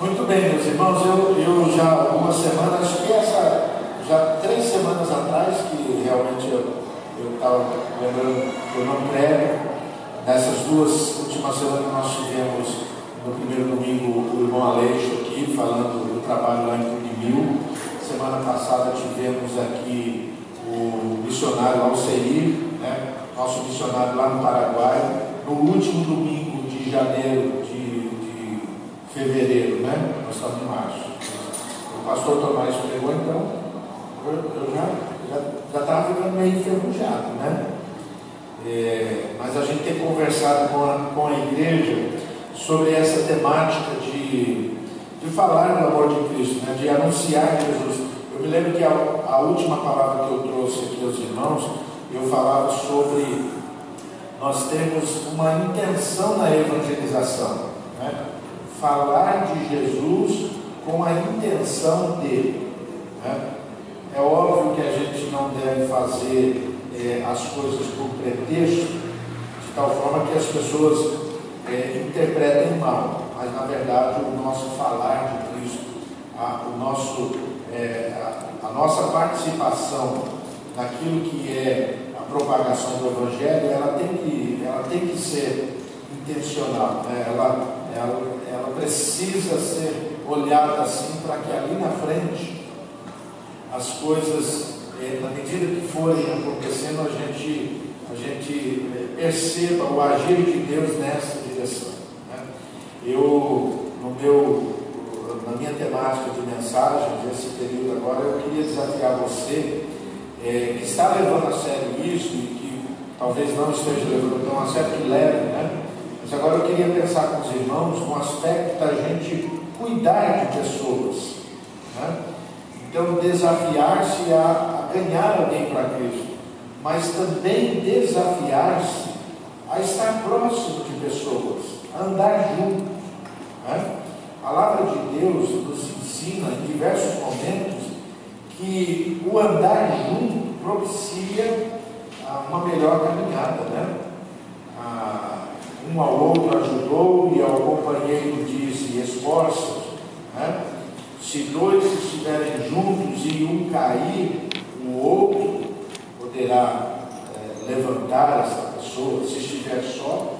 Muito bem, meus irmãos, eu, eu já algumas semanas, acho que essa, já três semanas atrás, que realmente eu estava lembrando que eu não prego, nessas duas últimas semanas nós tivemos no primeiro domingo o irmão Aleixo aqui, falando do trabalho lá em Mil. Semana passada tivemos aqui o missionário Alceir, né, nosso missionário lá no Paraguai. No último domingo de janeiro fevereiro, né? Nós estamos em março. O pastor Tomás pregou, então, eu, já estava ficando meio enferrujado, né? É, mas a gente tem conversado com a, com a igreja sobre essa temática de, de falar do amor de Cristo, né? de anunciar Jesus. Eu me lembro que a, a última palavra que eu trouxe aqui aos irmãos, eu falava sobre nós temos uma intenção na evangelização. Falar de Jesus com a intenção dele. Né? É óbvio que a gente não deve fazer é, as coisas por pretexto, de tal forma que as pessoas é, interpretem mal, mas na verdade o nosso falar de Cristo, a, o nosso, é, a, a nossa participação naquilo que é a propagação do Evangelho, ela tem que, ela tem que ser intencional, né? ela, ela, ela precisa ser olhada assim para que ali na frente as coisas, eh, na medida que forem acontecendo, a gente, a gente eh, perceba o agir de Deus nessa direção. Né? Eu, no meu, na minha temática de mensagens, esse período agora, eu queria desafiar você eh, que está levando a sério isso e que talvez não esteja levando tão a sério que leve, né? Mas agora eu queria pensar com os irmãos no aspecto da gente cuidar de pessoas. Né? Então, desafiar-se a, a ganhar alguém para Cristo, mas também desafiar-se a estar próximo de pessoas, a andar junto. Né? A palavra de Deus nos ensina em diversos momentos que o andar junto propicia uma melhor caminhada. Né? A, um ao outro ajudou e ao companheiro disse: esforça né? Se dois estiverem juntos e um cair, o outro poderá é, levantar essa pessoa. Se estiver só,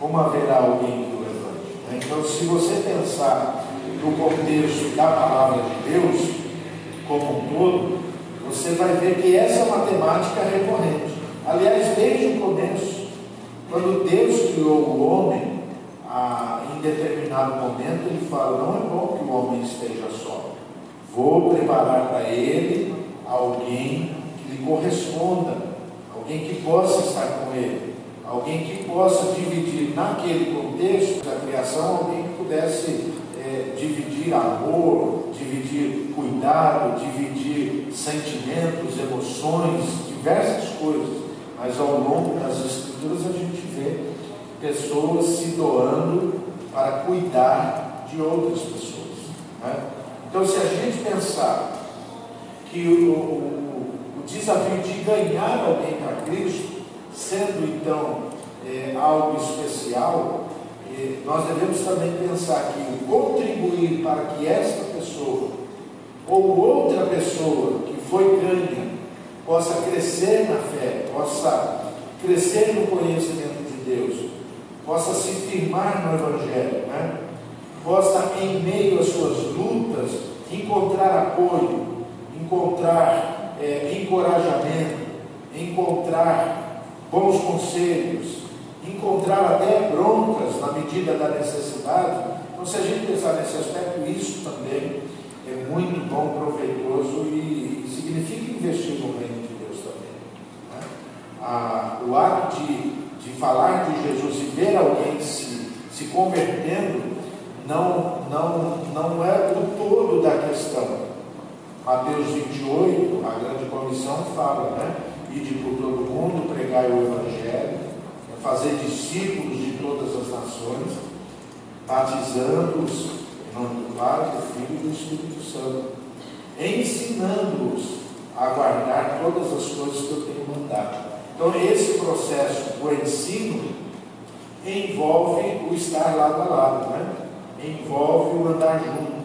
como haverá alguém que o levante? Né? Então, se você pensar no contexto da palavra de Deus, como um todo, você vai ver que essa é uma temática recorrente. Aliás, desde o começo, quando Deus criou o homem, ah, em determinado momento, ele fala: não é bom que o homem esteja só. Vou preparar para ele alguém que lhe corresponda, alguém que possa estar com ele, alguém que possa dividir naquele contexto da criação, alguém que pudesse é, dividir amor, dividir cuidado, dividir sentimentos, emoções, diversas coisas. Mas ao longo das Escrituras a gente vê pessoas se doando para cuidar de outras pessoas. Né? Então, se a gente pensar que o, o, o desafio de ganhar alguém para Cristo, sendo então é, algo especial, é, nós devemos também pensar que contribuir para que esta pessoa ou outra pessoa que foi ganha possa crescer na fé, possa crescer no conhecimento de Deus, possa se firmar no Evangelho, né? possa, em meio às suas lutas, encontrar apoio, encontrar é, encorajamento, encontrar bons conselhos, encontrar até broncas na medida da necessidade. Então, se a gente pensar nesse aspecto, isso também é muito bom, proveitoso e significa investir no reino a, o ato de, de falar de Jesus e ver alguém se, se convertendo não, não, não é o todo da questão. Mateus 28, a grande comissão fala, né? Ide por todo mundo, pregai o Evangelho, fazer discípulos de todas as nações, batizando-os em nome do Pai, do Filho e do Espírito Santo, ensinando-os a guardar todas as coisas que eu tenho mandado. Então, esse processo, o ensino, envolve o estar lado a lado, né? envolve o andar junto,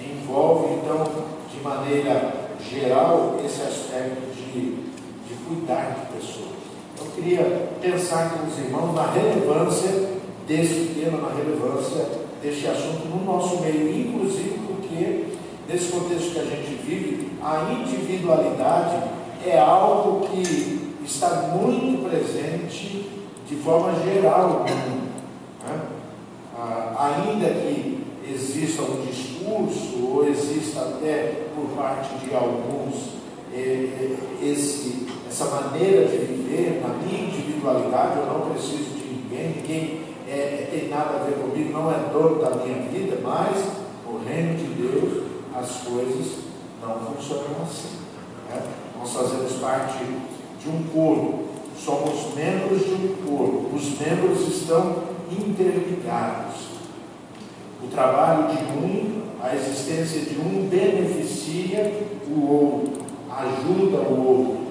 envolve então de maneira geral esse aspecto de, de cuidar de pessoas. Eu queria pensar com os irmãos na relevância desse tema, na relevância deste assunto no nosso meio, inclusive porque nesse contexto que a gente vive, a individualidade é algo que está muito presente de forma geral no mundo. Né? Ah, ainda que exista um discurso, ou exista até por parte de alguns é, é, esse, essa maneira de viver na minha individualidade, eu não preciso de ninguém, ninguém é, tem nada a ver comigo, não é dono da minha vida, mas o reino de Deus, as coisas não funcionam assim. Né? Nós fazemos parte de um corpo, somos membros de um corpo, os membros estão interligados. O trabalho de um, a existência de um beneficia o outro, ajuda o outro.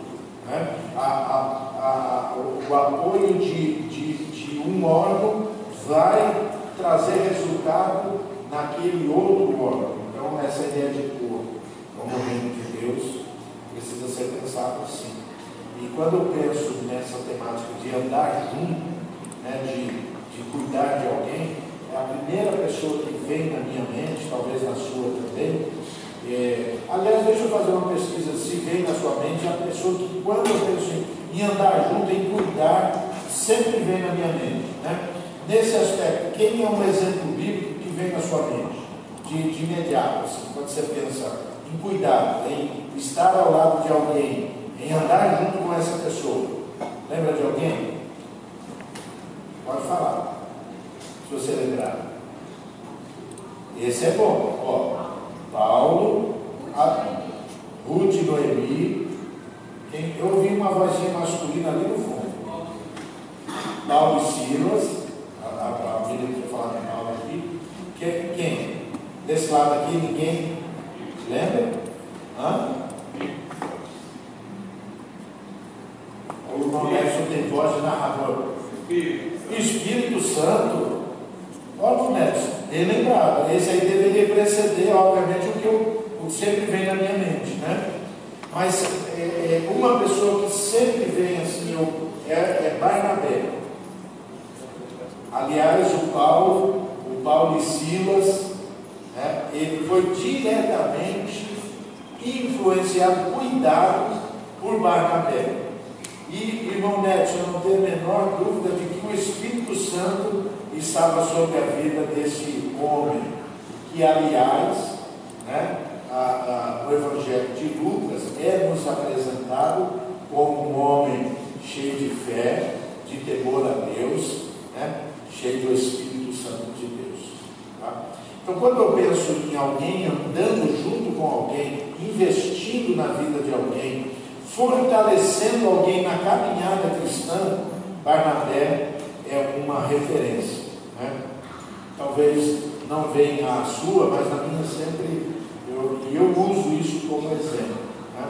Né? A, a, a, o apoio de, de, de um órgão vai trazer resultado naquele outro órgão. Então, essa ideia de corpo, como reino de Deus, precisa ser pensado assim. E quando eu penso nessa temática de andar junto, né, de, de cuidar de alguém, é a primeira pessoa que vem na minha mente, talvez na sua também. É, aliás, deixa eu fazer uma pesquisa se vem na sua mente a pessoa que, quando eu penso em, em andar junto, em cuidar, sempre vem na minha mente. Né? Nesse aspecto, quem é um exemplo bíblico que vem na sua mente? De, de imediato, assim, quando você pensa em cuidar, em estar ao lado de alguém, em andar junto com essa pessoa. Lembra de alguém? Pode falar se você lembrar. Esse é bom. Ó, Paulo, a, Ruth Noemi. Quem, eu ouvi uma vozinha masculina ali no fundo. Paulo e Silas. A, a, a menina que falar de Paulo aqui. Que, quem? Desse lado aqui, ninguém lembra? Hã? O Nelson tem voz de narrador. Espírito Santo. Óbvio, Nelson, relembrado. Esse aí deveria preceder, obviamente, o que eu, o sempre vem na minha mente, né? Mas é, é, uma pessoa que sempre vem assim é, é Barnabé. Aliás, o Paulo, o Paulo e Silas, né, ele foi diretamente influenciado, cuidado por Barnabé. E, irmão Neto, eu não tenho a menor dúvida de que o Espírito Santo estava sobre a vida desse homem, que, aliás, né, a, a, o Evangelho de Lucas é nos apresentado como um homem cheio de fé, de temor a Deus, né, cheio do Espírito Santo de Deus. Então, quando eu penso em alguém andando junto com alguém, investindo na vida de alguém, fortalecendo alguém na caminhada cristã, Barnabé é uma referência. Né? Talvez não venha a sua, mas a minha sempre, eu, eu uso isso como exemplo. Né?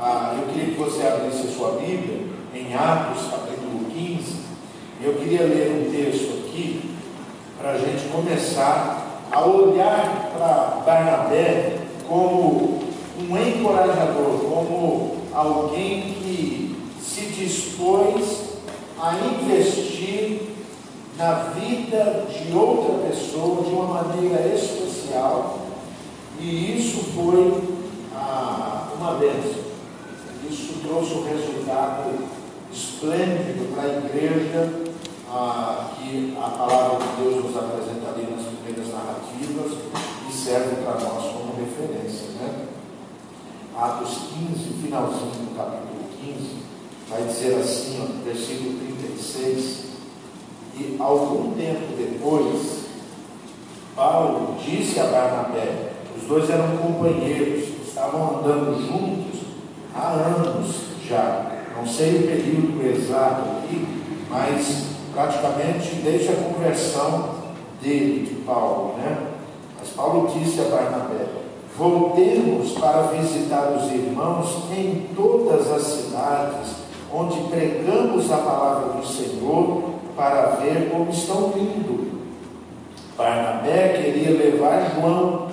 Ah, eu queria que você abrisse a sua Bíblia em Atos capítulo 15. Eu queria ler um texto aqui para a gente começar a olhar para Barnabé como um encorajador, como alguém que se dispôs a investir na vida de outra pessoa de uma maneira especial, e isso foi ah, uma bênção. Isso trouxe um resultado esplêndido para a igreja, ah, que a palavra de Deus nos apresenta ali nas primeiras narrativas e serve para nós como referência. Né? Atos 15, finalzinho do capítulo 15, vai dizer assim, ó, versículo 36. E algum tempo depois, Paulo disse a Barnabé, os dois eram companheiros, estavam andando juntos há anos já. Não sei o período exato aqui, mas praticamente desde a conversão dele, de Paulo, né? Mas Paulo disse a Barnabé: Voltemos para visitar os irmãos em todas as cidades onde pregamos a palavra do Senhor para ver como estão indo. Barnabé queria levar João,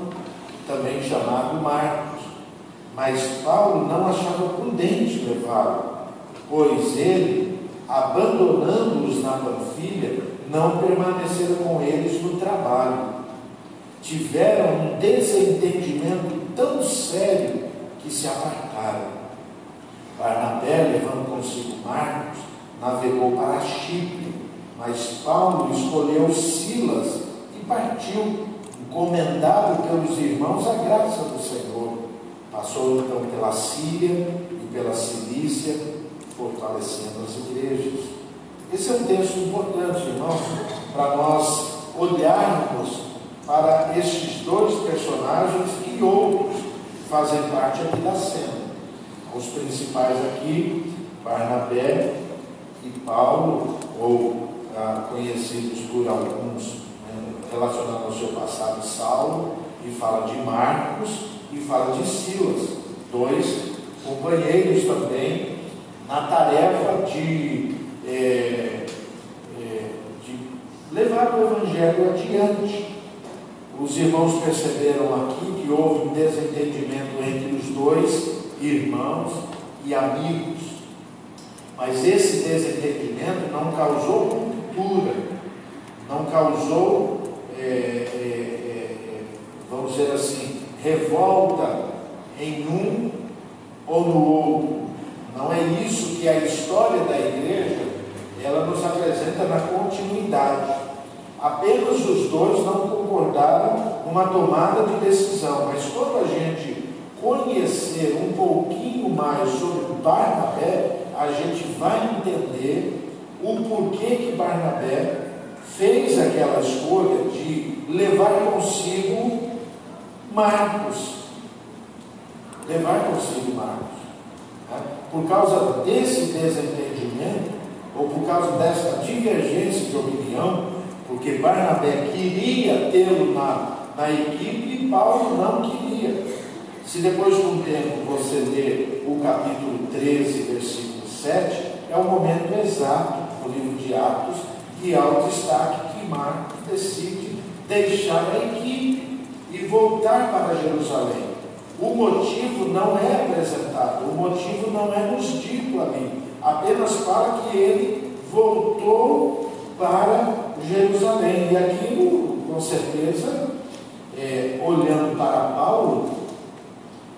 também chamado Marcos, mas Paulo não achava prudente levá-lo, pois ele, abandonando-os na Panfilha, não permaneceram com eles no trabalho. Tiveram um desentendimento tão sério que se apartaram. Barnabé, levando consigo Marcos, navegou para Chipre, mas Paulo escolheu Silas e partiu, encomendado pelos irmãos à graça do Senhor. Passou então pela Síria e pela Cilícia, fortalecendo as igrejas. Esse é um texto importante, irmãos, para nós olharmos para estes dois personagens e outros que fazem parte aqui da cena. Os principais aqui, Barnabé e Paulo, ou ah, conhecidos por alguns né, relacionados ao seu passado, Saulo, e fala de Marcos e fala de Silas, dois companheiros também na tarefa de, é, é, de levar o Evangelho adiante. Os irmãos perceberam aqui que houve um desentendimento entre os dois irmãos e amigos. Mas esse desentendimento não causou ruptura, não causou, é, é, é, vamos dizer assim, revolta em um ou no outro. Não é isso que a história da igreja ela nos apresenta na continuidade. Apenas os dois não concordaram numa tomada de decisão, mas quando a gente conhecer um pouquinho mais sobre Barnabé, a gente vai entender o porquê que Barnabé fez aquela escolha de levar consigo Marcos. Levar consigo Marcos. Por causa desse desentendimento, ou por causa dessa divergência de opinião, porque Barnabé queria tê-lo na, na equipe e Paulo não queria. Se depois de um tempo você ler o capítulo 13, versículo 7, é o momento exato do livro de Atos que há o destaque que Marcos decide deixar a equipe e voltar para Jerusalém. O motivo não é apresentado, o motivo não é nos dito ali, apenas fala que ele voltou para Jerusalém. E aquilo, com certeza, é, olhando para Paulo,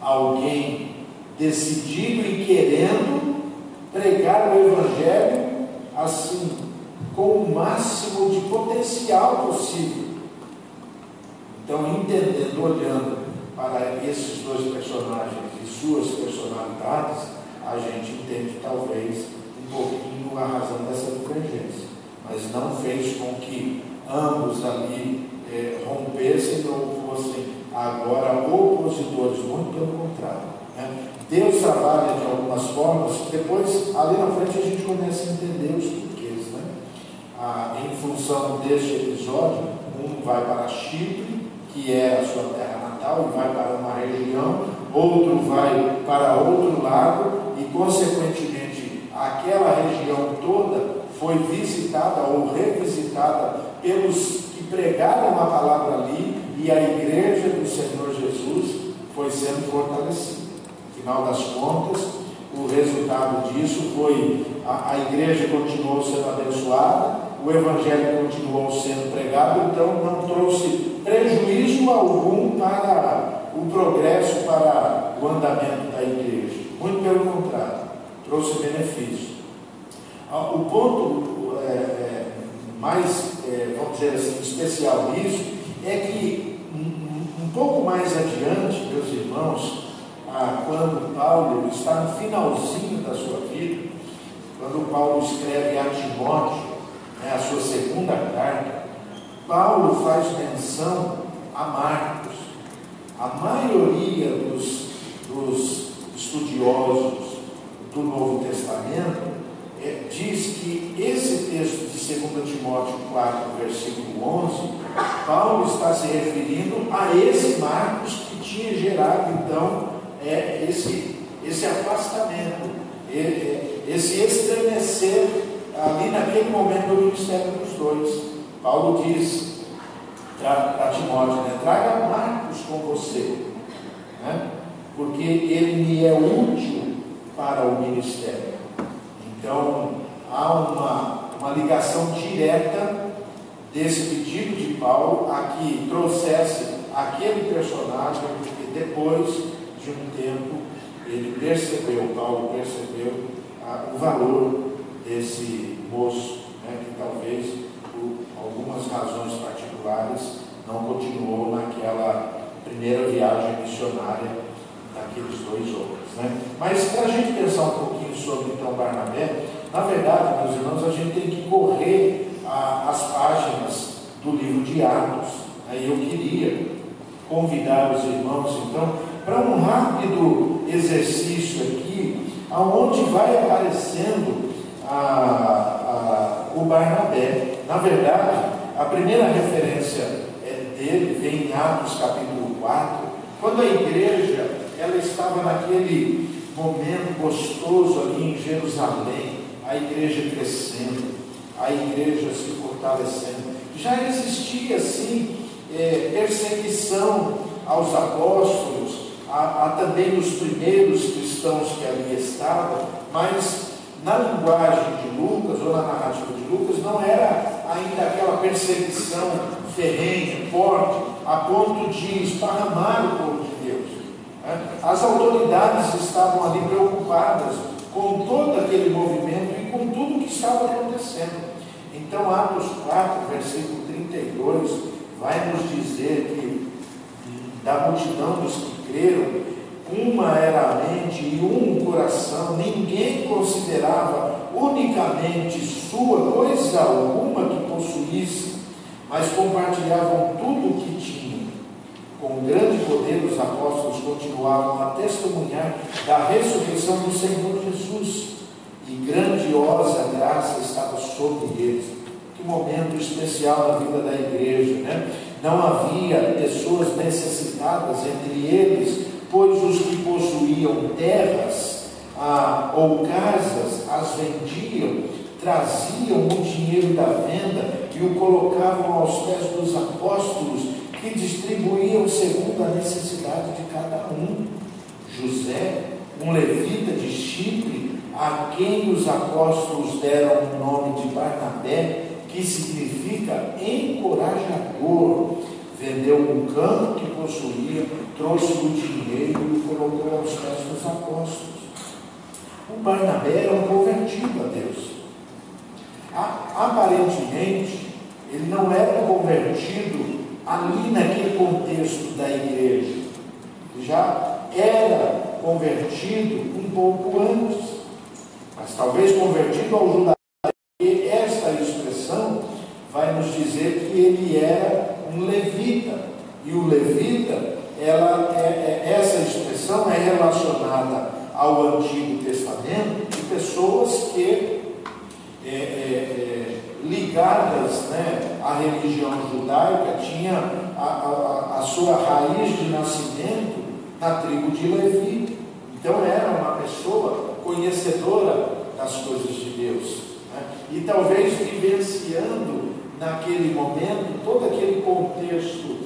alguém decidido e querendo pregar o Evangelho assim, com o máximo de potencial possível. Então, entendendo, olhando para esses dois personagens e suas personalidades, a gente entende talvez um pouquinho a razão dessa divergência. Mas não fez com que ambos ali eh, rompessem ou fossem agora opositores, muito pelo contrário. Né? Deus trabalha de algumas formas, depois, ali na frente, a gente começa a entender os porquês. Né? Ah, em função deste episódio, um vai para Chipre, que é a sua terra e vai para uma região, outro vai para outro lado, e, consequentemente, aquela região toda foi visitada ou revisitada pelos que pregaram a palavra ali e a igreja do Senhor Jesus foi sendo fortalecida. Afinal das contas, o resultado disso foi a, a igreja continuou sendo abençoada, o evangelho continuou sendo pregado, então não trouxe prejuízo algum para o progresso, para o andamento da igreja. Muito pelo contrário, trouxe benefício. Ah, o ponto é, é, mais, é, vamos dizer assim, especial nisso é que pouco mais adiante, meus irmãos, ah, quando Paulo está no finalzinho da sua vida, quando Paulo escreve a Timóteo, né, a sua segunda carta, Paulo faz menção a Marcos. A maioria dos, dos estudiosos do Novo Testamento é, diz que esse texto de 2 Timóteo 4, versículo 11, Paulo está se referindo a esse Marcos que tinha gerado então é, esse, esse afastamento, esse estremecer ali naquele momento do ministério dos dois. Paulo diz, para Timóteo, né? traga Marcos com você, né? porque ele me é útil para o ministério. Então, há uma, uma ligação direta desse pedido de Paulo a que trouxesse aquele personagem, porque depois de um tempo ele percebeu, Paulo percebeu ah, o valor desse moço, né, que talvez por algumas razões particulares não continuou naquela primeira viagem missionária daqueles dois homens. Né? Mas para a gente pensar um pouquinho sobre então Barnabé, na verdade, meus irmãos, a gente tem que correr a, as páginas do livro de Atos. Aí eu queria convidar os irmãos, então, para um rápido exercício aqui, aonde vai aparecendo a, a, o Barnabé. Na verdade, a primeira referência é dele vem em Atos capítulo 4, quando a igreja ela estava naquele momento gostoso ali em Jerusalém, a igreja crescendo, a igreja se fortalecendo. Já existia assim é, perseguição aos apóstolos, a, a também os primeiros cristãos que ali estavam, mas na linguagem de Lucas, ou na narrativa de Lucas, não era ainda aquela perseguição ferrenha, forte, a ponto de esparramar o povo de Deus. Né? As autoridades estavam ali preocupadas com todo aquele movimento e com tudo o que estava acontecendo. Então, Atos 4, versículo 32, vai nos dizer que da multidão dos que creram, uma era a mente e um coração, ninguém considerava unicamente sua coisa alguma que possuísse, mas compartilhavam tudo o que tinham. Com grande poder, os apóstolos continuavam a testemunhar da ressurreição do Senhor Jesus, e grandiosa graça estava sobre eles. Que momento especial na vida da igreja, né? Não havia pessoas necessitadas entre eles pois os que possuíam terras ah, ou casas as vendiam, traziam o dinheiro da venda e o colocavam aos pés dos apóstolos, que distribuíam segundo a necessidade de cada um. José, um levita de Chipre, a quem os apóstolos deram o nome de Barnabé, que significa encorajador, vendeu um campo que possuía, trouxe o dinheiro e colocou aos pés dos apóstolos. O Barnabé era um convertido a Deus. Aparentemente, ele não era convertido ali naquele contexto da igreja. Ele já era convertido um pouco antes, mas talvez convertido ao judaísmo. Esta expressão vai nos dizer que ele era um levita. E o levita, ela é, é, essa expressão é relacionada ao Antigo Testamento de pessoas que é, é, é ligadas né, à religião judaica tinha a, a, a, sua raiz de nascimento na tribo de Levi. Então era uma pessoa conhecedora das coisas de Deus. Né? E talvez vivenciando naquele momento, todo aquele contexto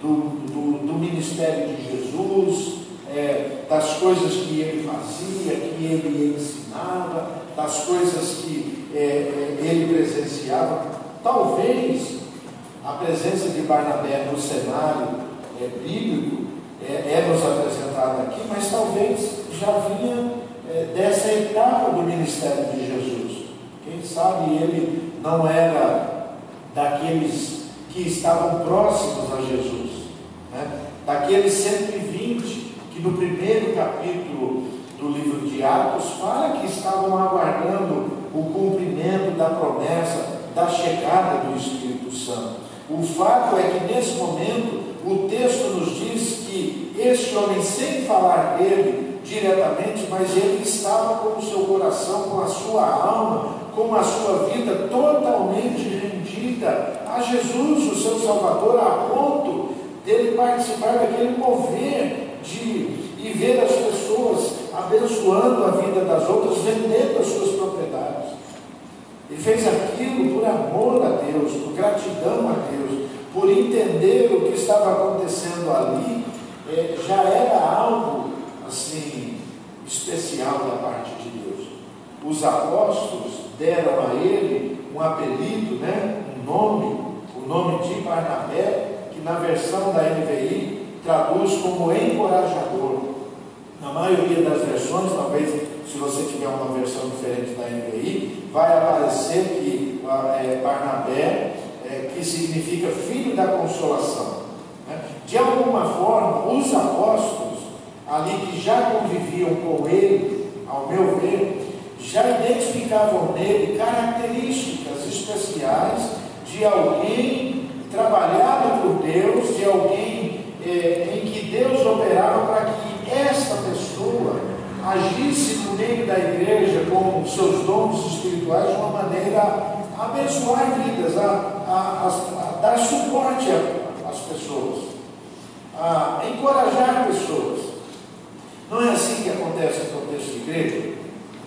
do, do, do ministério de Jesus, é, das coisas que ele fazia, que ele ensinava, das coisas que é, é, ele presenciava. Talvez a presença de Barnabé no cenário é, bíblico é, é nos apresentada aqui, mas talvez já vinha é, dessa etapa do ministério de Jesus. Quem sabe ele não era daqueles que estavam próximos a Jesus, né? daqueles 120 que no primeiro capítulo do livro de Atos fala que estavam aguardando o cumprimento da promessa da chegada do Espírito Santo. O fato é que nesse momento o texto nos diz que este homem, sem falar dele diretamente, mas ele estava com o seu coração, com a sua alma, com a sua vida totalmente rendida a Jesus, o seu Salvador, a ponto dele participar daquele mover de e ver as pessoas abençoando a vida das outras, vendendo as suas propriedades. Ele fez aquilo por amor a Deus, por gratidão a Deus, por entender o que estava acontecendo ali, é, já era algo assim especial da parte de Deus. Os apóstolos deram a ele um apelido, né, um nome, o nome de Barnabé, que na versão da NVI traduz como encorajador. Na maioria das versões, talvez se você tiver uma versão diferente da NVI, vai aparecer que é, Barnabé, é, que significa filho da consolação. Né? De alguma forma, os apóstolos, ali que já conviviam com ele, ao meu ver, já identificavam nele características especiais de alguém trabalhado por Deus, de alguém é, em que Deus operava para que esta pessoa agisse no meio da igreja com seus dons espirituais de uma maneira a abençoar vidas, a, a, a, a dar suporte às pessoas, a encorajar pessoas. Não é assim que acontece no contexto de igreja?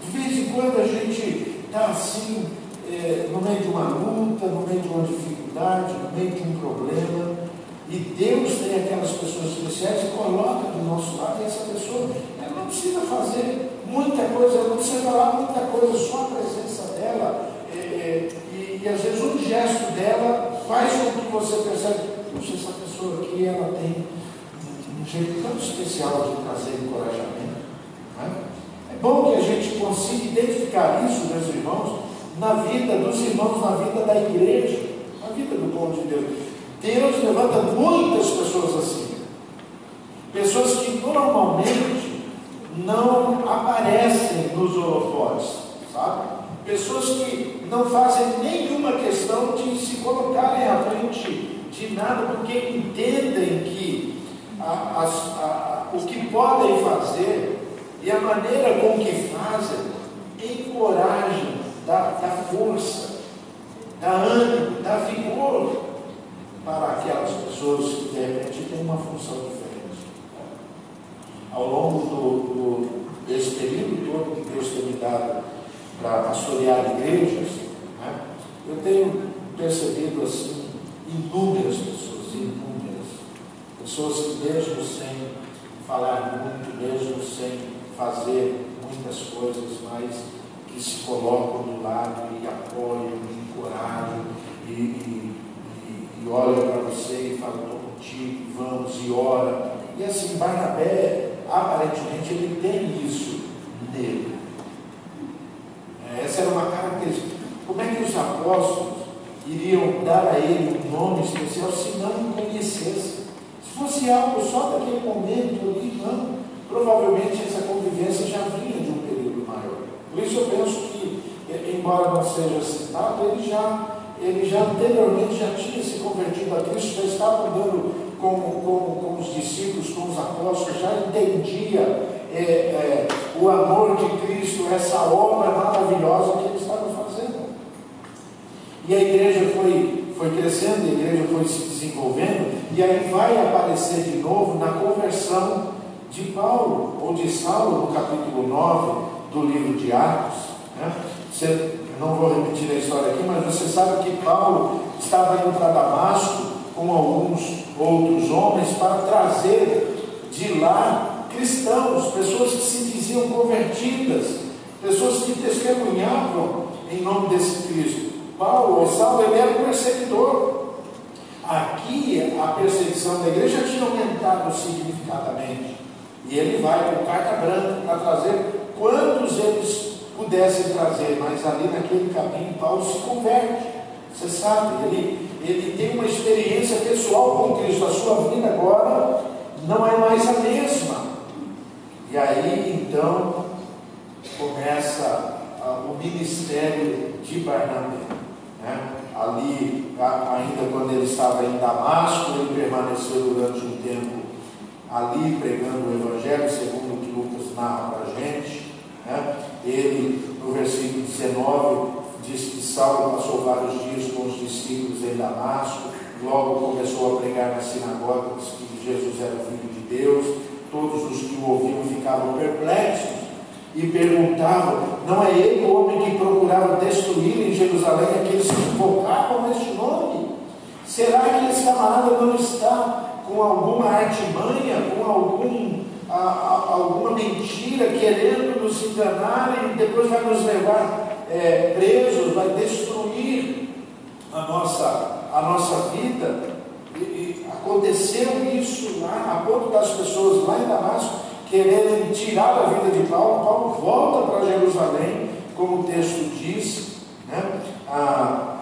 De vez em quando a gente está assim, é, no meio de uma luta, no meio de uma dificuldade, no meio de um problema, e Deus tem aquelas pessoas especiais e coloca do nosso lado, e essa pessoa ela não precisa fazer muita coisa, ela não precisa falar muita coisa, só a presença dela, é, é, e, e, às vezes um gesto dela faz com que você perceba, puxa, essa pessoa aqui ela tem um, jeito tão especial de trazer encorajamento. Né? É bom que a gente consiga identificar isso, meus irmãos, na vida dos irmãos, na vida da igreja, na vida do povo de Deus. Deus levanta muitas pessoas assim. Pessoas que normalmente não aparecem nos holofotes, sabe? Pessoas que não fazem nenhuma questão de se colocarem à frente de nada, porque entendem que a, a, a, o que podem fazer e a maneira com que fazem encorajam, dá, dá força, dá ânimo, dá vigor para aquelas pessoas que de repente têm uma função diferente. Ao longo do, do, desse período todo que Deus tem me dado para pastorear igrejas, né, eu tenho percebido assim inúmeras pessoas, inúmeras, pessoas que mesmo sem falar muito, mesmo fazer muitas coisas, mas que se colocam do lado e apoiam, e encorajam e, e, e, e olham para você e falam, estou contigo, vamos e ora. E assim, Barnabé, aparentemente, ele tem isso nele. É, essa era uma característica. Como é que os apóstolos iriam dar a ele um nome especial se não o conhecessem? Se fosse algo só daquele momento ali, não. Provavelmente essa convivência já vinha de um por isso eu penso que, embora não seja citado, ele já, ele já anteriormente já tinha se convertido a Cristo, já estava andando com, com, com os discípulos, com os apóstolos, já entendia é, é, o amor de Cristo, essa obra maravilhosa que ele estava fazendo. E a igreja foi, foi crescendo, a igreja foi se desenvolvendo, e aí vai aparecer de novo na conversão de Paulo, ou de Saulo, no capítulo 9, do livro de Atos. Né? Você, não vou repetir a história aqui, mas você sabe que Paulo estava indo para Damasco com alguns outros homens para trazer de lá cristãos, pessoas que se diziam convertidas, pessoas que testemunhavam em nome desse Cristo. Paulo, ou Saulo, ele era um perseguidor. Aqui a perseguição da igreja tinha aumentado significativamente. E ele vai com carta branca para trazer quantos eles pudessem trazer, mas ali naquele caminho Paulo se converte. Você sabe, ele, ele tem uma experiência pessoal com Cristo, a sua vida agora não é mais a mesma. E aí então começa uh, o ministério de Barnabé. Né? Ali, ainda quando ele estava em Damasco, ele permaneceu durante um tempo ali pregando o Evangelho, segundo o que Lucas narra para a gente. Né? Ele, no versículo 19, diz que Saulo passou vários dias com os discípulos em Damasco, logo começou a pregar nas sinagogas que Jesus era o Filho de Deus. Todos os que o ouviam ficavam perplexos e perguntavam: não é ele o homem que procurava destruir em Jerusalém aqueles que invocavam este nome? Será que esse camarada não está com alguma artimanha, com algum, a, a, alguma mentira, querendo nos enganar e depois vai nos levar é, presos, vai destruir a nossa, a nossa vida? E, e aconteceu isso lá, a ponto das pessoas lá em Damasco quererem tirar a vida de Paulo. Paulo volta para Jerusalém, como o texto diz, né? Ah,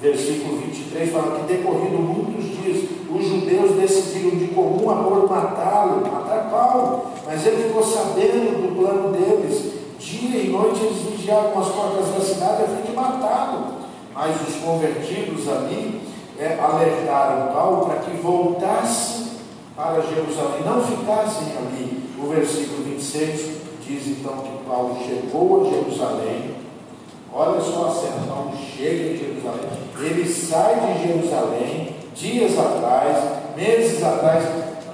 versículo 23 fala que decorrido muitos dias, os judeus decidiram de comum acordo matá-lo, matar Paulo, mas ele ficou sabendo do plano deles. Dia e noite eles vigiavam as portas da cidade a fim de matá-lo. Mas os convertidos ali é, alertaram Paulo para que voltasse para Jerusalém, não ficassem ali. O versículo 26 diz então que Paulo chegou a Jerusalém Olha só a Paulo chega em Jerusalém, ele sai de Jerusalém dias atrás, meses atrás,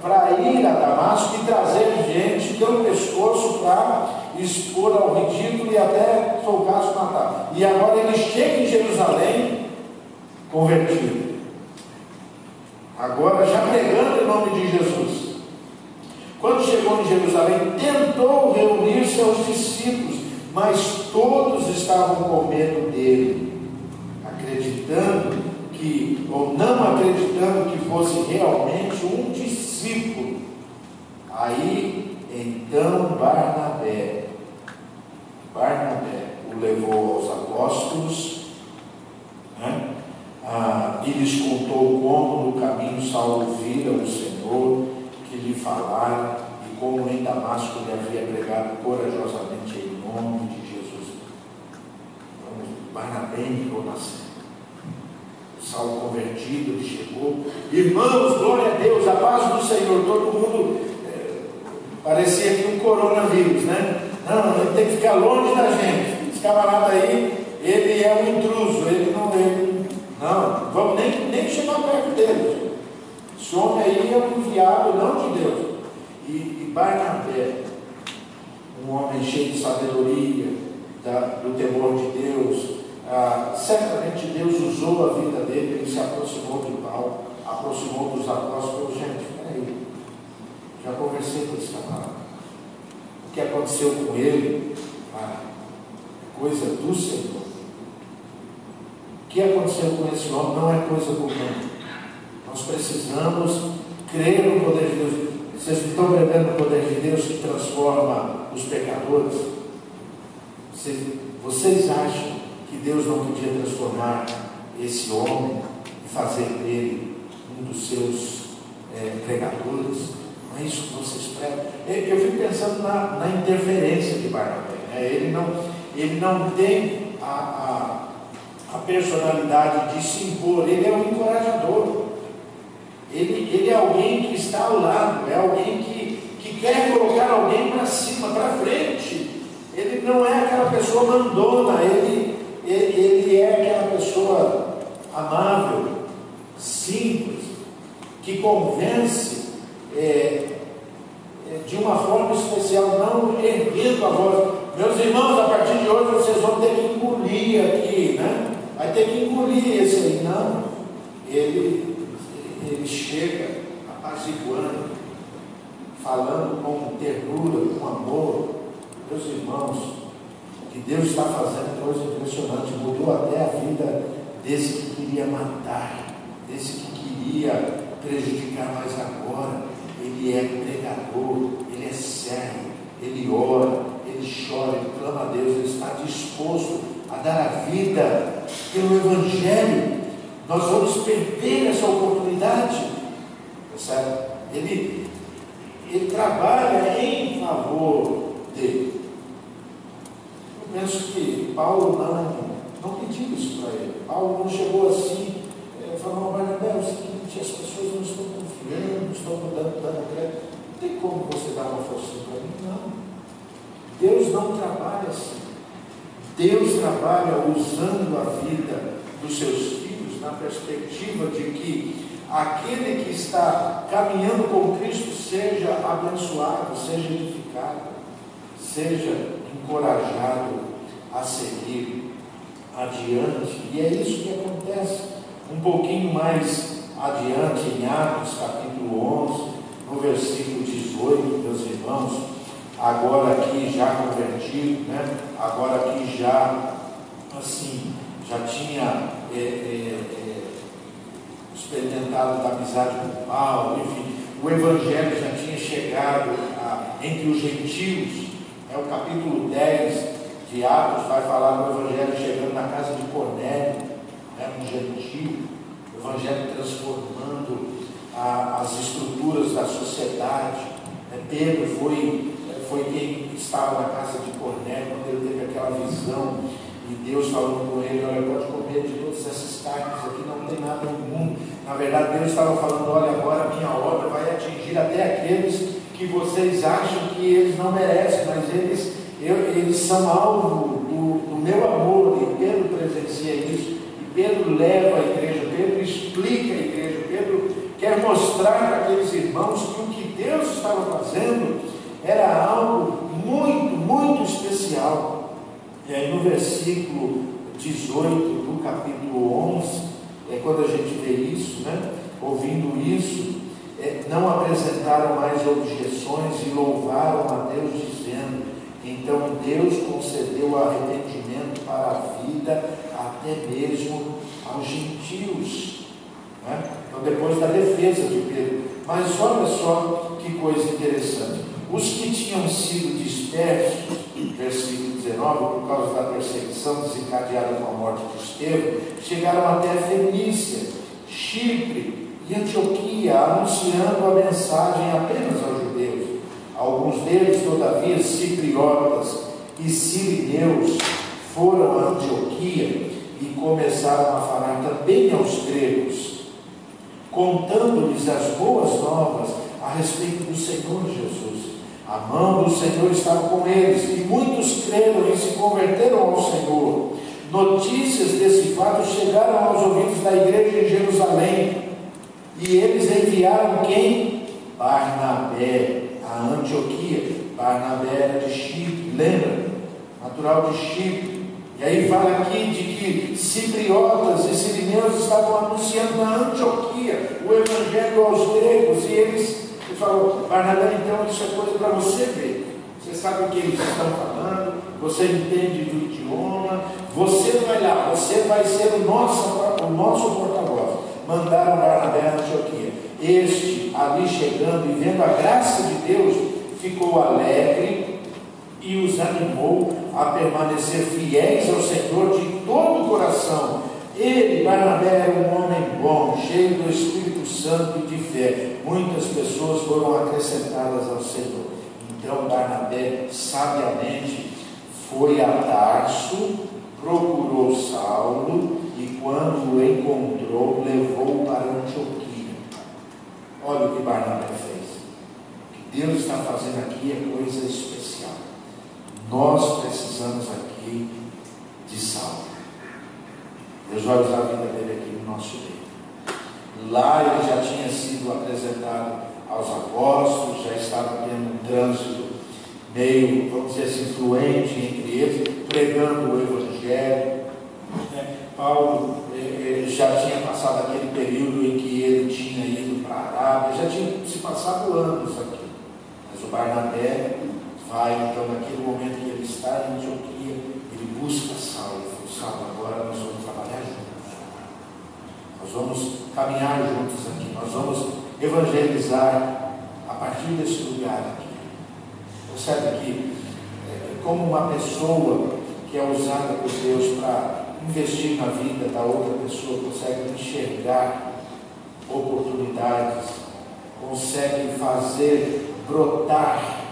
para ir a Damasco e trazer gente pelo pescoço para expor ao ridículo e até soltar-se matar. E agora ele chega em Jerusalém convertido. Agora já pregando em nome de Jesus. Quando chegou em Jerusalém, tentou reunir-se aos discípulos mas todos estavam com medo dele, acreditando que, ou não acreditando que fosse realmente um discípulo. Aí, então, Barnabé, Barnabé o levou aos apóstolos, né? ah, e lhes contou como no caminho Saulo vira o Senhor, que lhe falara, e como em Damasco lhe havia pregado corajosamente nome de Jesus. Vamos, Barnabé entrou na cena. Saulo convertido, ele chegou. Irmãos, glória a Deus, a paz do Senhor. Todo mundo é, parecia que um coronavírus, né? Não, ele tem que ficar longe da gente. Esse camarada aí, ele é um intruso, ele não ele, não, vamos nem, nem chegar perto dele. Esse homem aí é um enviado não de Deus. E, e Barnabé um homem cheio de sabedoria, da, do temor de Deus. Ah, certamente Deus usou a vida dele, ele se aproximou de Paulo, aproximou dos apóstolos. Gente, peraí, já conversei com esse camarada. O que aconteceu com ele, ah, coisa do Senhor. O que aconteceu com esse homem não é coisa comum. Nós precisamos crer no poder de Deus. Vocês estão vendo o poder de Deus que transforma os pecadores? Vocês, vocês acham que Deus não podia transformar esse homem e fazer dele um dos seus é, pregadores? Não é isso que vocês pregam? Eu fico pensando na, na interferência de Barnabé. Né? Ele, não, ele não tem a, a, a personalidade de se impor, ele é um encorajador. Ele, ele é alguém que está ao lado, é alguém que, que quer colocar alguém para cima, para frente. Ele não é aquela pessoa mandona, ele, ele, ele é aquela pessoa amável, simples, que convence é, é, de uma forma especial, não erguendo a voz. Meus irmãos, a partir de hoje vocês vão ter que engolir aqui, né? Vai ter que engolir esse aí. Não. Ele ele chega apaziguando, falando com ternura, com amor. Meus irmãos, que Deus está fazendo coisa impressionante, mudou até a vida desse que queria matar, desse que queria prejudicar mais agora. Ele é pregador, ele é sério, ele ora, ele chora, ele clama a Deus, ele está disposto a dar a vida pelo Evangelho nós vamos perder essa oportunidade. Certo? Ele, ele trabalha em favor dele. Penso que Paulo não, não pediu isso para ele. Paulo não chegou assim, é, falando, Barnabé, é o seguinte, as pessoas não estão confiando, não estão dando, dando crédito. Não tem como você dar uma força para mim? Não. Deus não trabalha assim. Deus trabalha usando a vida dos seus filhos na perspectiva de que aquele que está caminhando com Cristo seja abençoado, seja edificado, seja encorajado a seguir adiante. E é isso que acontece. Um pouquinho mais adiante, em Atos capítulo 11, no versículo 18, meus irmãos, agora aqui já convertido, né? agora aqui já, assim, já tinha é, é, é, experimentado da amizade com Paulo, enfim, o Evangelho já tinha chegado a, entre os gentios, é o capítulo 10 de Atos, vai falar do Evangelho chegando na casa de Cornélio, né, um gentio, o Evangelho transformando a, as estruturas da sociedade. Né, Pedro foi, foi quem estava na casa de Cornélio, quando ele teve aquela visão, e Deus falando com ele, olha, pode comer de todas essas carnes aqui, não tem nada no mundo. Na verdade, Deus estava falando, olha, agora a minha obra vai atingir até aqueles que vocês acham que eles não merecem, mas eles, eu, eles são alvo do, do meu amor, e Pedro presencia isso, e Pedro leva a igreja, Pedro explica a igreja, Pedro quer mostrar para aqueles irmãos que o que Deus estava fazendo era algo muito, muito especial. E aí no versículo 18 do capítulo 11, é quando a gente vê isso, né? ouvindo isso, não apresentaram mais objeções e louvaram a Deus, dizendo: Então Deus concedeu arrependimento para a vida, até mesmo aos gentios. Né? Então, depois da defesa de Pedro. Mas olha só que coisa interessante. Os que tinham sido dispersos, versículo 19, por causa da perseguição desencadeada com a morte de Estevão, chegaram até Fenícia, Chipre e Antioquia, anunciando a mensagem apenas aos judeus. Alguns deles, todavia, cipriotas e sirineus, foram a Antioquia e começaram a falar também aos gregos contando-lhes as boas novas a respeito do Senhor Jesus. A mão do Senhor estava com eles, e muitos creram e se converteram ao Senhor. Notícias desse fato chegaram aos ouvidos da igreja em Jerusalém, e eles enviaram quem? Barnabé, a Antioquia. Barnabé era de Chipre, lembra? Natural de Chipre. E aí fala aqui de que cipriotas e sirineus estavam anunciando na Antioquia o evangelho aos gregos, e eles, ele falou, Barnabé, então isso é coisa para você ver. Você sabe o que eles estão falando, você entende do idioma, você vai lá, você vai ser o nosso, o nosso porta-voz. Mandaram Barnabé a Antioquia. Este, ali chegando e vendo a graça de Deus, ficou alegre e os animou a permanecer fiéis ao Senhor de todo o coração. Ele, Barnabé, era um homem bom, cheio do Espírito Santo e de fé. Muitas pessoas foram acrescentadas ao Senhor. Então Barnabé, sabiamente, foi a Tarso, procurou Saulo e, quando o encontrou, levou para Antioquia. Olha o que Barnabé fez. O que Deus está fazendo aqui é coisa especial. Nós precisamos aqui de sal. Meus olhos a vida dele aqui no nosso meio. Lá ele já tinha sido apresentado aos apóstolos, já estava tendo um trânsito meio, vamos dizer assim, fluente entre eles, pregando o Evangelho. Paulo eh, eh, já tinha passado aquele período em que ele tinha ido para a Arábia, já tinha se passado anos aqui. Mas o Barnabé vai, então, naquele momento que ele está em Antioquia, ele busca falou, Saulo, agora nós vamos trabalhar juntos. Nós vamos caminhar juntos aqui. Nós vamos evangelizar a partir desse lugar aqui. Percebe que, é, como uma pessoa que é usada por Deus para investir na vida da outra pessoa, consegue enxergar oportunidades, consegue fazer brotar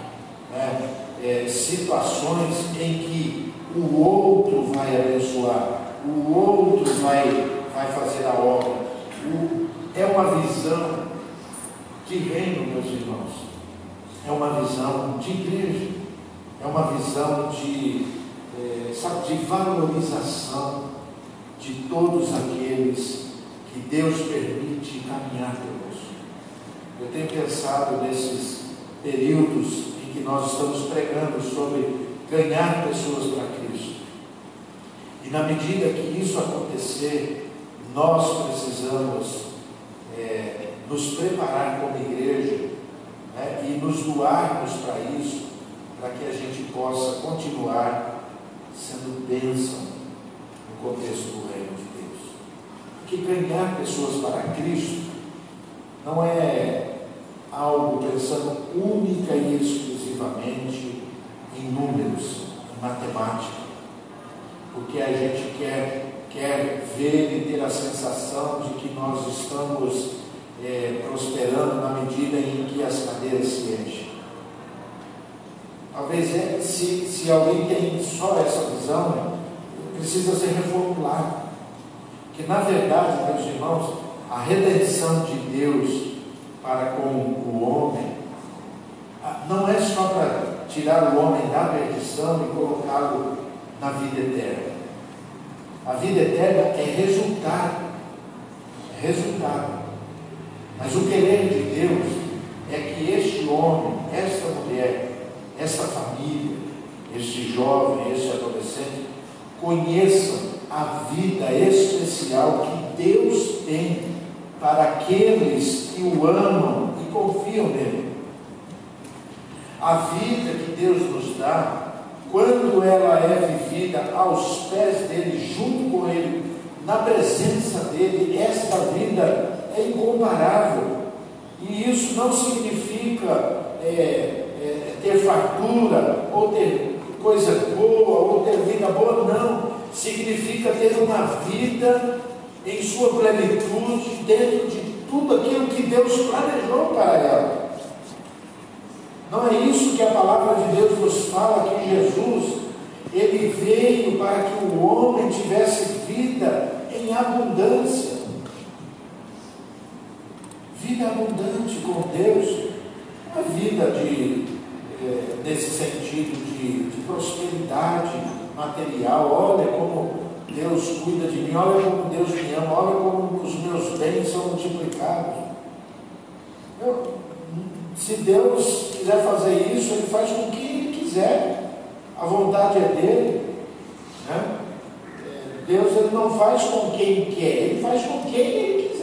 né, é, situações em que o outro vai abençoar, o outro vai, vai fazer a obra. O, é uma visão de reino, meus irmãos. É uma visão de igreja. É uma visão de, é, sabe, de valorização de todos aqueles que Deus permite caminhar conosco. Eu tenho pensado nesses períodos que nós estamos pregando sobre ganhar pessoas para Cristo. E na medida que isso acontecer, nós precisamos é, nos preparar como igreja né, e nos doarmos para isso, para que a gente possa continuar sendo bênção no contexto do reino de Deus. Porque ganhar pessoas para Cristo não é algo pensando única e exclusivamente em números, em matemática, porque a gente quer, quer ver e ter a sensação de que nós estamos é, prosperando na medida em que as cadeiras se enchem. Talvez é, se, se alguém tem só essa visão, precisa ser reformulado. Que na verdade, meus irmãos, a redenção de Deus para com o homem não é só para tirar o homem da perdição e colocá-lo na vida eterna. A vida eterna é resultado. É resultado. Mas o querer de Deus é que este homem, esta mulher, essa família, este jovem, este adolescente, conheçam a vida especial que Deus tem para aqueles que o amam e confiam nele. A vida que Deus nos dá, quando ela é vivida aos pés dele, junto com ele, na presença dele, esta vida é incomparável. E isso não significa é, é, ter fartura, ou ter coisa boa, ou ter vida boa, não. Significa ter uma vida em sua plenitude, dentro de tudo aquilo que Deus planejou para ela. Não é isso que a palavra de Deus nos fala que Jesus, ele veio para que o homem tivesse vida em abundância vida abundante com Deus, uma vida de, é, nesse sentido de, de prosperidade material. Olha como Deus cuida de mim, olha como Deus me ama, olha como os meus bens são multiplicados. Eu, se Deus quiser fazer isso, Ele faz com que Ele quiser. A vontade é dele. Né? Deus ele não faz com quem quer, Ele faz com quem Ele quer.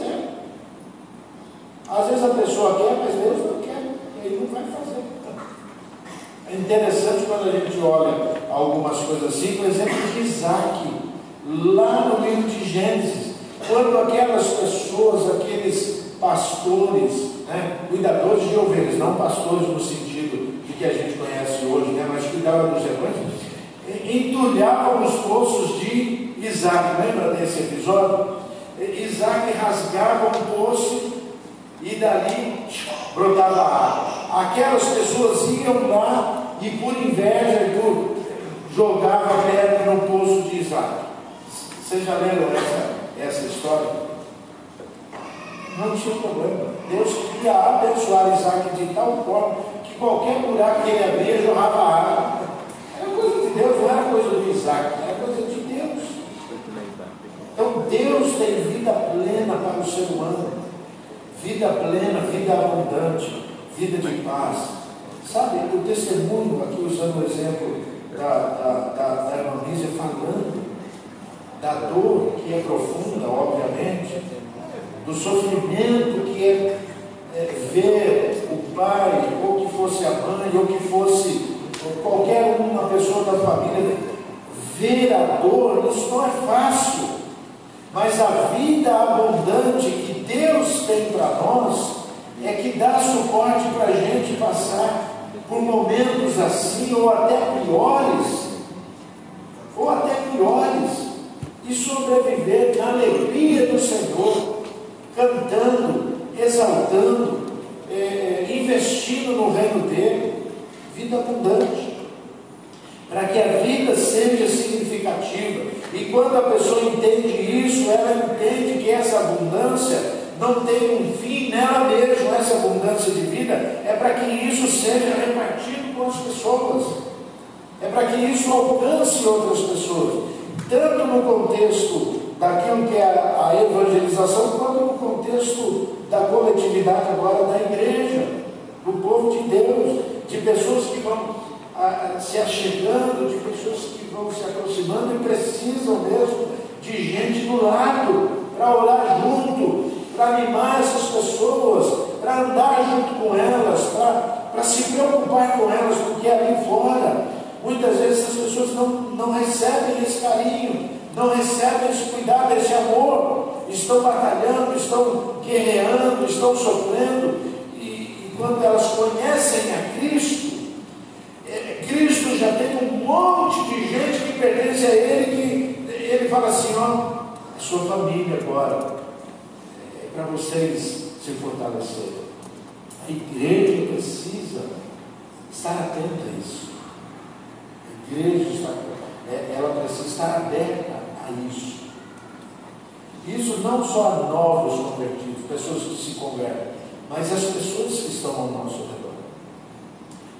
Às vezes a pessoa quer, mas Deus não quer, e aí não vai fazer. Interessante quando a gente olha algumas coisas assim, por exemplo, de Isaac, lá no livro de Gênesis, quando aquelas pessoas, aqueles pastores, né, cuidadores de ovelhas, não pastores no sentido de que a gente conhece hoje, né, mas cuidavam dos rebanhos, entulhavam os poços de Isaac. Lembra desse episódio? Isaac rasgava um poço e dali brotava água. Aquelas pessoas iam lá e por inveja e por jogava pedra no poço de Isaac. Vocês já leram essa, essa história? Não tinha problema. Deus queria abençoar Isaac de tal forma que qualquer buraco que ele abria jorrava água. Era coisa de Deus, não era coisa do Isaac, era coisa de Deus. Então Deus tem vida plena para o ser humano vida plena, vida abundante, vida de paz. Sabe, o testemunho, aqui usando o exemplo da, da, da, da irmã Lígia falando da dor que é profunda, obviamente, do sofrimento que é, é ver o pai, ou que fosse a mãe, ou que fosse qualquer uma pessoa da família, ver a dor, isso não é fácil. Mas a vida abundante que Deus tem para nós é que dá suporte para a gente passar por momentos assim, ou até piores, ou até piores, e sobreviver na alegria do Senhor, cantando, exaltando, é, investindo no reino dele, vida abundante para que a vida seja significativa. E quando a pessoa entende isso, ela entende que essa abundância não tem um fim nela mesma, essa abundância de vida, é para que isso seja repartido com as pessoas, é para que isso alcance outras pessoas, tanto no contexto daquilo que é a evangelização, quanto no contexto da coletividade agora da igreja, do povo de Deus, de pessoas que vão a, se achegando, de pessoas que vão se aproximando e precisam mesmo de gente do lado para orar para animar essas pessoas, para andar junto com elas, para se preocupar com elas, porque ali fora, muitas vezes as pessoas não, não recebem esse carinho, não recebem esse cuidado, esse amor, estão batalhando, estão guerreando, estão sofrendo, e, e quando elas conhecem a Cristo, é, Cristo já tem um monte de gente que pertence a Ele, que Ele fala assim, ó, sua família agora, para vocês se fortalecerem. A igreja precisa estar atenta a isso. A igreja é, ela precisa estar aberta a isso. Isso não só a novos convertidos, pessoas que se convertem, mas as pessoas que estão ao nosso redor,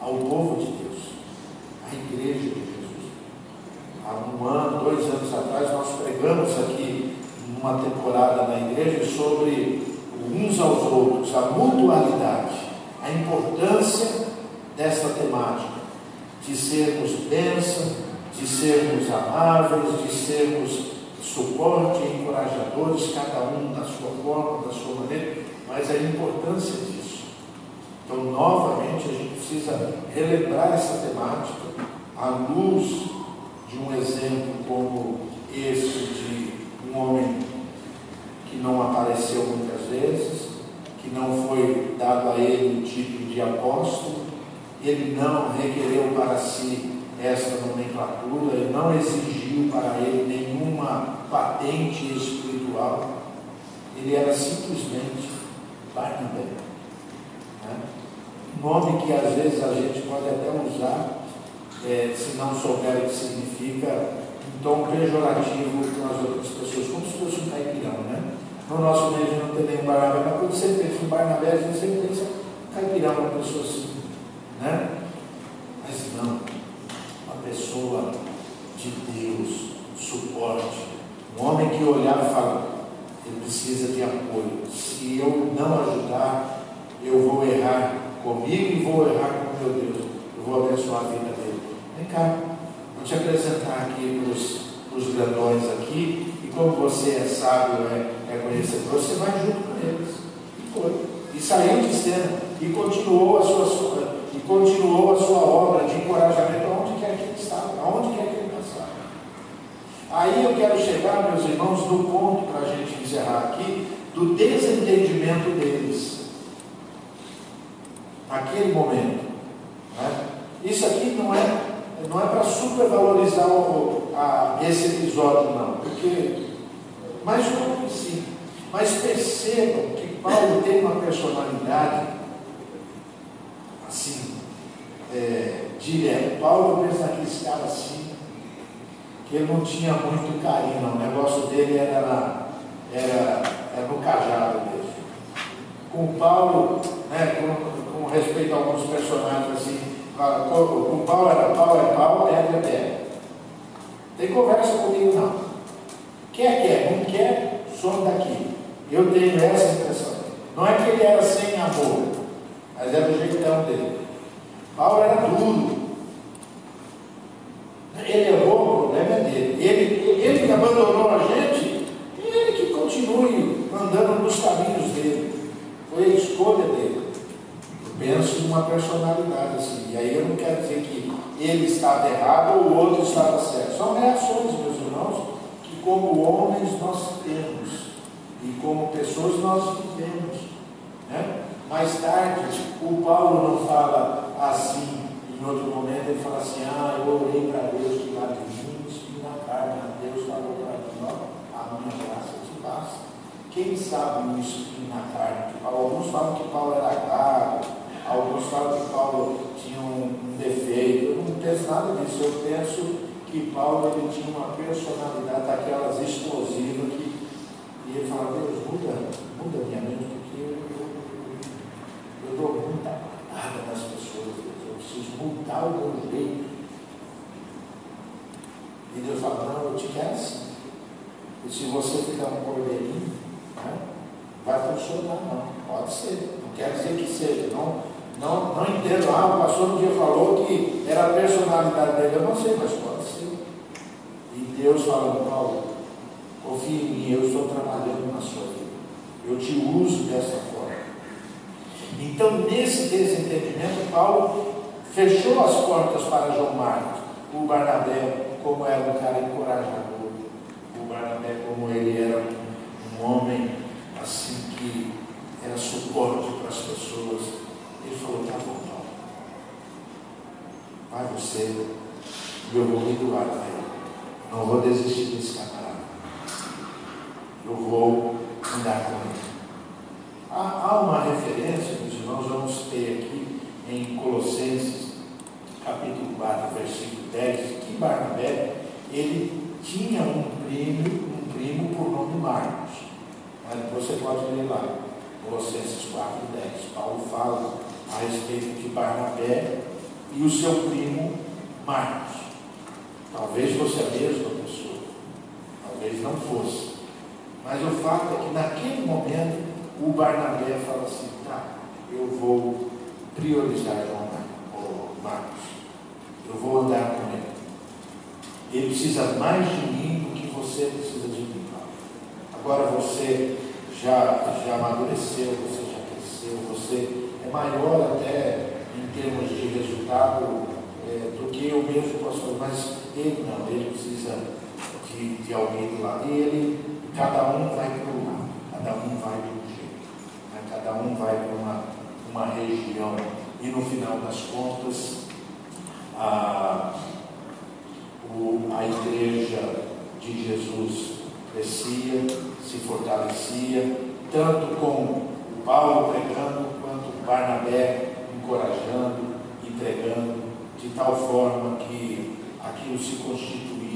ao povo de Deus, a igreja de Jesus. Há um ano, dois anos atrás, nós pregamos aqui numa temporada na igreja sobre uns aos outros, a mutualidade, a importância desta temática, de sermos bênção, de sermos amáveis, de sermos suporte encorajadores, cada um da sua forma, da sua maneira, mas a importância disso. Então, novamente, a gente precisa relembrar essa temática à luz de um exemplo como esse de um homem que não apareceu muitas vezes, que não foi dado a ele o título de apóstolo, ele não requereu para si esta nomenclatura, ele não exigiu para ele nenhuma patente espiritual, ele era simplesmente Barnabé. Né? Nome que às vezes a gente pode até usar, é, se não souber o que significa, em tom pejorativo com as outras pessoas, como se fosse um caipirão, né? No nosso meio não tem nenhum Barnabé, mas quando você pensa em Barnabé, sempre pensa caipirão, uma pessoa assim, né? Mas não, uma pessoa de Deus, suporte, um homem que olhar e fala, ele precisa de apoio. Se eu não ajudar, eu vou errar comigo e vou errar com meu Deus. Eu vou abençoar a vida dele. Vem cá, te apresentar aqui para os grandões aqui, e como você é sábio, é, é conhecedor, você vai junto com eles. E foi. E saiu de cena e continuou a sua, e continuou a sua obra de encorajamento aonde quer que ele estava, aonde quer que ele passava. Aí eu quero chegar, meus irmãos, no ponto para a gente encerrar aqui, do desentendimento deles. Naquele momento. Né? Isso aqui não é, não é para supervalorizar o, a, esse episódio, não, porque mais um sim. Mas percebam que Paulo tem uma personalidade assim, é, direta. Paulo pensa naqueles caras assim, que ele não tinha muito carinho, o negócio dele era, na, era, era no cajado mesmo. Com Paulo, né, com, com respeito a alguns personagens assim, com Paulo era pau é pau, pedra é pedra. Tem conversa comigo não. Quer, quer, não quer, some daqui. Eu tenho essa impressão. Não é que ele era sem amor, mas era o jeitão dele. Paulo era duro. Ele errou, o problema é dele. Ele, ele que abandonou a gente, ele que continue andando nos caminhos dele. Foi a escolha numa personalidade assim. E aí eu não quero dizer que ele estava errado ou o outro estava certo. São reações, meus irmãos, que como homens nós temos. E como pessoas nós vivemos. Né? Mais tarde, o Paulo não fala assim em outro momento ele fala assim, ah, eu orei para Deus que lá de mim, espinho na carne, Deus falou para mim, ó, a minha graça te basta. Quem sabe o espinho na carne? Alguns falam que Paulo era gago, alguns falam que Paulo tinha um, defeito. Eu não penso nada disso, eu penso que Paulo ele tinha uma personalidade daquelas explosivas que e ele fala, Deus, muda, muda minha mente, porque eu, eu, eu, eu dou muita patada nas pessoas preciso mudar o meu jeito. E Deus fala, não, eu te quero assim. E se você ficar um cordeirinho, né, vai funcionar, não. Pode ser. Não quer dizer que seja. Não, não, não entendo. Ah, o pastor um dia falou que era a personalidade dele. Eu não sei, mas pode ser. E Deus falando, Paulo, confie em mim, eu estou trabalhando na sua vida. Eu te uso dessa forma. Então, nesse desentendimento, Paulo fechou as portas para João Marcos, o Barnabé, como era um cara encorajador,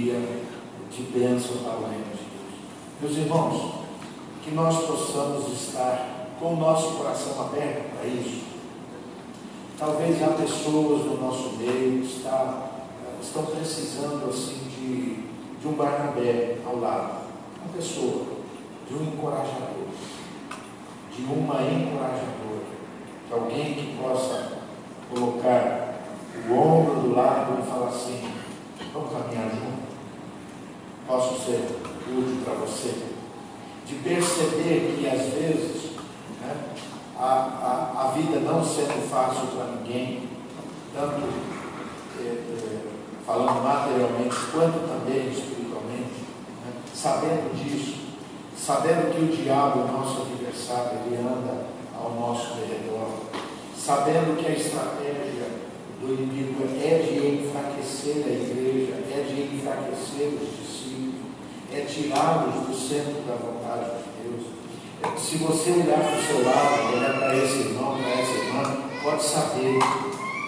de bênção para o reino de Deus. Meus irmãos, que nós possamos estar com o nosso coração aberto para isso. Talvez há pessoas no nosso meio que está, estão precisando assim de, de um Barnabé ao lado, uma pessoa, de um encorajador, de uma encorajadora, de alguém que possa colocar o ombro do lado e falar assim, vamos caminhar junto, posso ser útil para você, de perceber que às vezes né, a, a, a vida não sendo fácil para ninguém, tanto é, é, falando materialmente quanto também espiritualmente, né, sabendo disso, sabendo que o diabo, nosso adversário, ele anda ao nosso redor, sabendo que a estratégia do inimigo é de enfraquecer a igreja, é de enfraquecer os discípulos, é tirá-los do centro da vontade de Deus. Se você olhar para o seu lado, olhar para esse irmão, para essa irmã, pode saber,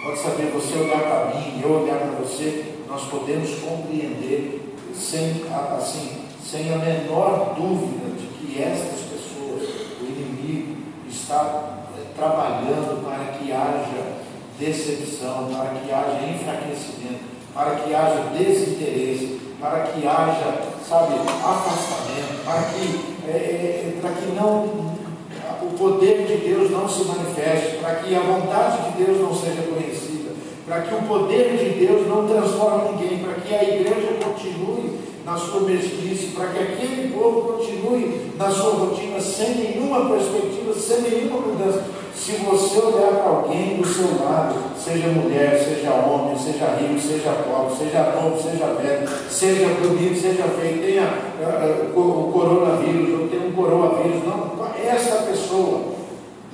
pode saber, você olhar para mim, eu olhar para você, nós podemos compreender sem, assim, sem a menor dúvida de que estas pessoas, o inimigo, está eh, trabalhando para que haja decepção, para que haja enfraquecimento, para que haja desinteresse, para que haja, sabe, afastamento, para que, é, é, para que não o poder de Deus não se manifeste, para que a vontade de Deus não seja conhecida, para que o poder de Deus não transforme ninguém, para que a igreja continue na sua mesmice, para que aquele povo continue na sua rotina sem nenhuma perspectiva, sem nenhuma mudança. Se você olhar para alguém do seu lado, seja mulher, seja homem, seja rico, seja pobre, seja novo, seja velho, seja bonito, seja feio, tenha uh, o coronavírus, ou tenha um coronavírus, não, essa pessoa,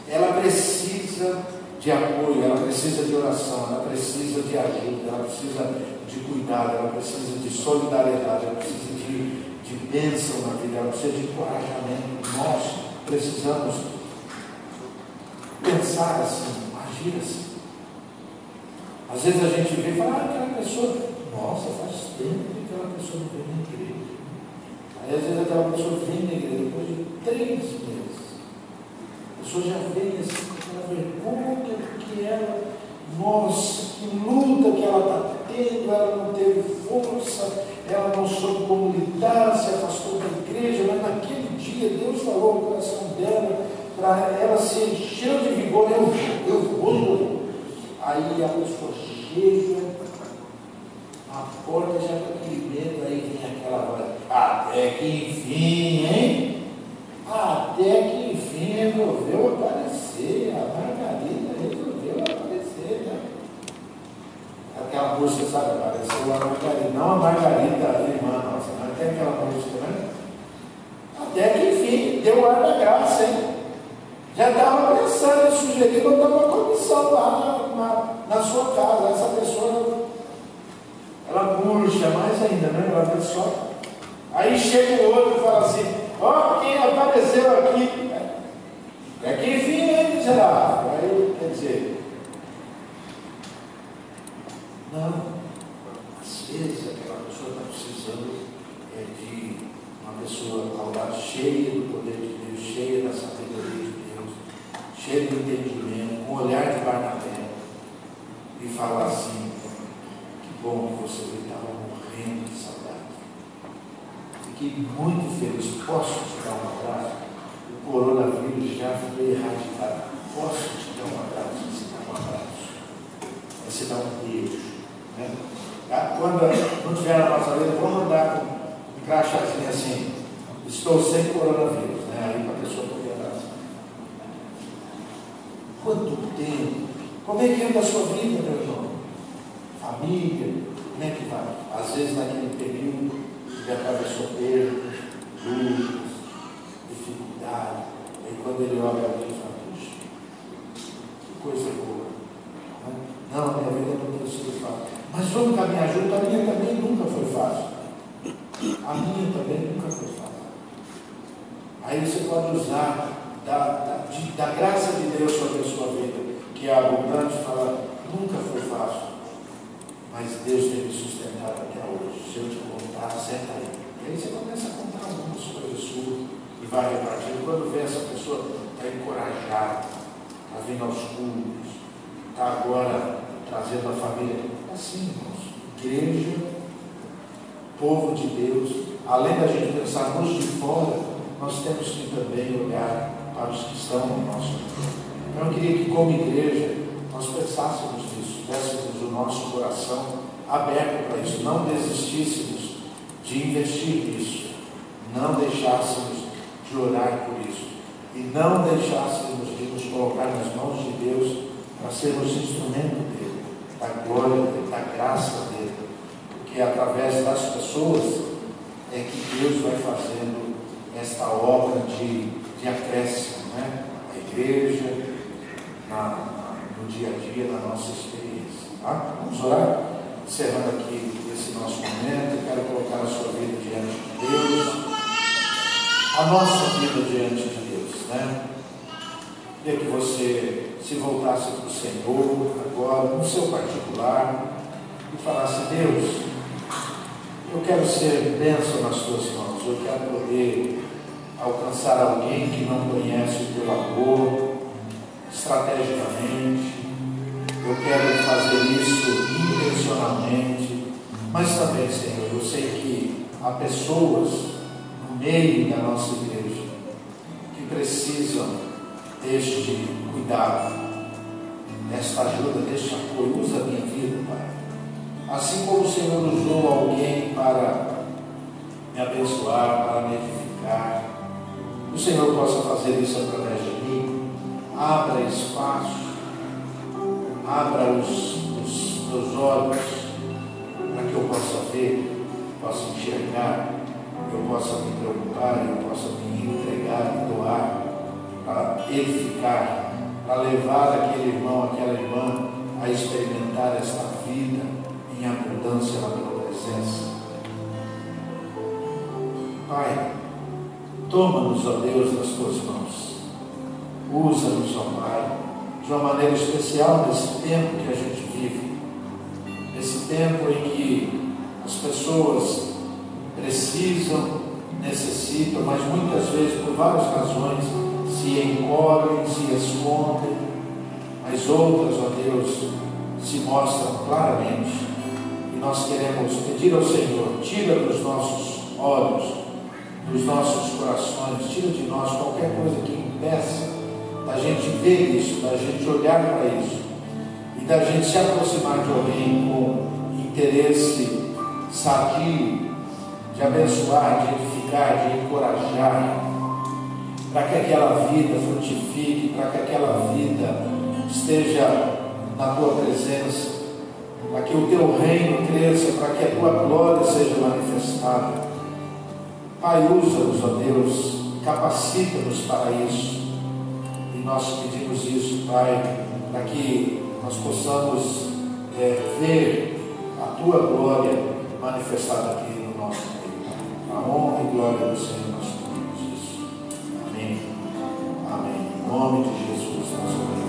ela precisa de apoio, ela precisa de oração, ela precisa de ajuda, ela precisa de cuidado, ela precisa de solidariedade, ela precisa de, de bênção na vida, ela precisa de encorajamento. Nós precisamos pensar assim, agir assim. Às vezes a gente vê e fala, ah, aquela pessoa, nossa, faz tempo que aquela pessoa não vem na igreja. Aí às vezes aquela pessoa vem na igreja depois de três meses. A pessoa já vem assim com aquela vergonha que ela, nossa, que luta que ela está tendo, ela não teve força, ela não soube como lidar, se afastou da igreja, mas naquele dia Deus falou no coração dela, ela se encher de vigor, eu vou, eu vou. Aí a pessoa chega, a porta já aquele medo, aí vem aquela voz, até que enfim, hein? Até que enfim resolveu aparecer, a Margarida resolveu aparecer, né? Aquela música, sabe, apareceu a Margarida, não a Margarida, a irmã nossa, mas tem aquela música, né? Até que enfim, deu ar da graça, hein? Já estava pensando em sugerir botar uma comissão lá na, na, sua casa. Essa pessoa, ela murcha mais ainda, né? Ela só. Aí chega o outro e fala assim, ó, oh, quem apareceu aqui? É que enfim é miserável. Aí, quer dizer, não, às vezes aquela pessoa está precisando é, de uma pessoa ao lado cheia do poder de Deus, cheia da sabedoria de Deus, cheia do entendimento, com um olhar de Barnabé, e falar assim, que bom que você estava morrendo de saudade. Fiquei muito feliz. Posso te dar um abraço? O coronavírus já foi erradicado. Posso te dar um abraço? Você dá um abraço. Você dá um beijo. Né? Ah, quando não tiver na nossa vida, vamos andar com crachazinho assim, estou sem coronavírus, né? Aí para a pessoa poder andar. Quanto tempo? Como é que anda a sua vida, meu irmão? Família, como é que vai? Às vezes naquele período já atravessou perdas, dúvidas, dificuldade. E quando ele olha ali e fala, puxa, que coisa boa. Né? Não, a minha vida não tem sido fácil. Mas vamos caminhar junto, a minha também nunca foi fácil. A minha também nunca foi fácil. Aí você pode usar da, da, de, da graça de Deus sobre a sua vida, que é abundante, falar, nunca foi fácil. Mas Deus tem me sustentado até hoje. Se eu te contar, senta aí. E aí você começa a contar algumas coisas suas e vai repartindo. Quando vê essa pessoa está encorajada, está vindo aos cultos, está agora trazendo a família. É assim, irmãos. Igreja povo de Deus, além da gente pensar nos de fora, nós temos que também olhar para os que estão no nosso meio. Então eu queria que, como igreja, nós pensássemos nisso, tivéssemos o nosso coração aberto para isso, não desistíssemos de investir nisso, não deixássemos de orar por isso e não deixássemos de nos colocar nas mãos de Deus para sermos instrumento dele, da glória da graça dele que através das pessoas é que Deus vai fazendo esta obra de, de acréscimo, né? A igreja, na, no dia a dia, na nossa experiência. Tá? Vamos orar? Encerrando aqui esse nosso momento, quero colocar a sua vida diante de Deus, a nossa vida diante de Deus, né? Queria que você se voltasse para o Senhor agora, no seu particular, e falasse, Deus, eu quero ser bênção nas tuas mãos. Eu quero poder alcançar alguém que não conhece o teu amor estrategicamente. Eu quero fazer isso intencionalmente. Mas também, Senhor, eu sei que há pessoas no meio da nossa igreja que precisam deste cuidado, desta ajuda, deste apoio. Usa a minha vida, Pai Assim como o Senhor usou alguém para me abençoar, para me edificar, o Senhor possa fazer isso através de mim. Abra espaço, abra os, os meus olhos para que eu possa ver, possa enxergar, eu possa me preocupar, eu possa me entregar e doar para edificar, para levar aquele irmão, aquela irmã a experimentar esta vida em abundância na tua presença. Pai, toma-nos, ó Deus, nas tuas mãos. Usa-nos, ó Pai, de uma maneira especial nesse tempo que a gente vive. Nesse tempo em que as pessoas precisam, necessitam, mas muitas vezes, por várias razões, se encolhem, se escondem, mas outras, ó Deus, se mostram claramente. E nós queremos pedir ao Senhor, tira dos nossos olhos, dos nossos corações, tira de nós qualquer coisa que impeça da gente ver isso, da gente olhar para isso e da gente se aproximar de alguém com interesse sadio de abençoar, de edificar, de encorajar, para que aquela vida frutifique, para que aquela vida esteja na tua presença, para que o teu reino cresça, para que a tua glória seja manifestada. Pai, usa-nos, ó Deus, capacita-nos para isso. E nós pedimos isso, Pai, para que nós possamos é, ver a tua glória manifestada aqui no nosso meio. A honra e glória do Senhor. nome de Jesus, nós oramos.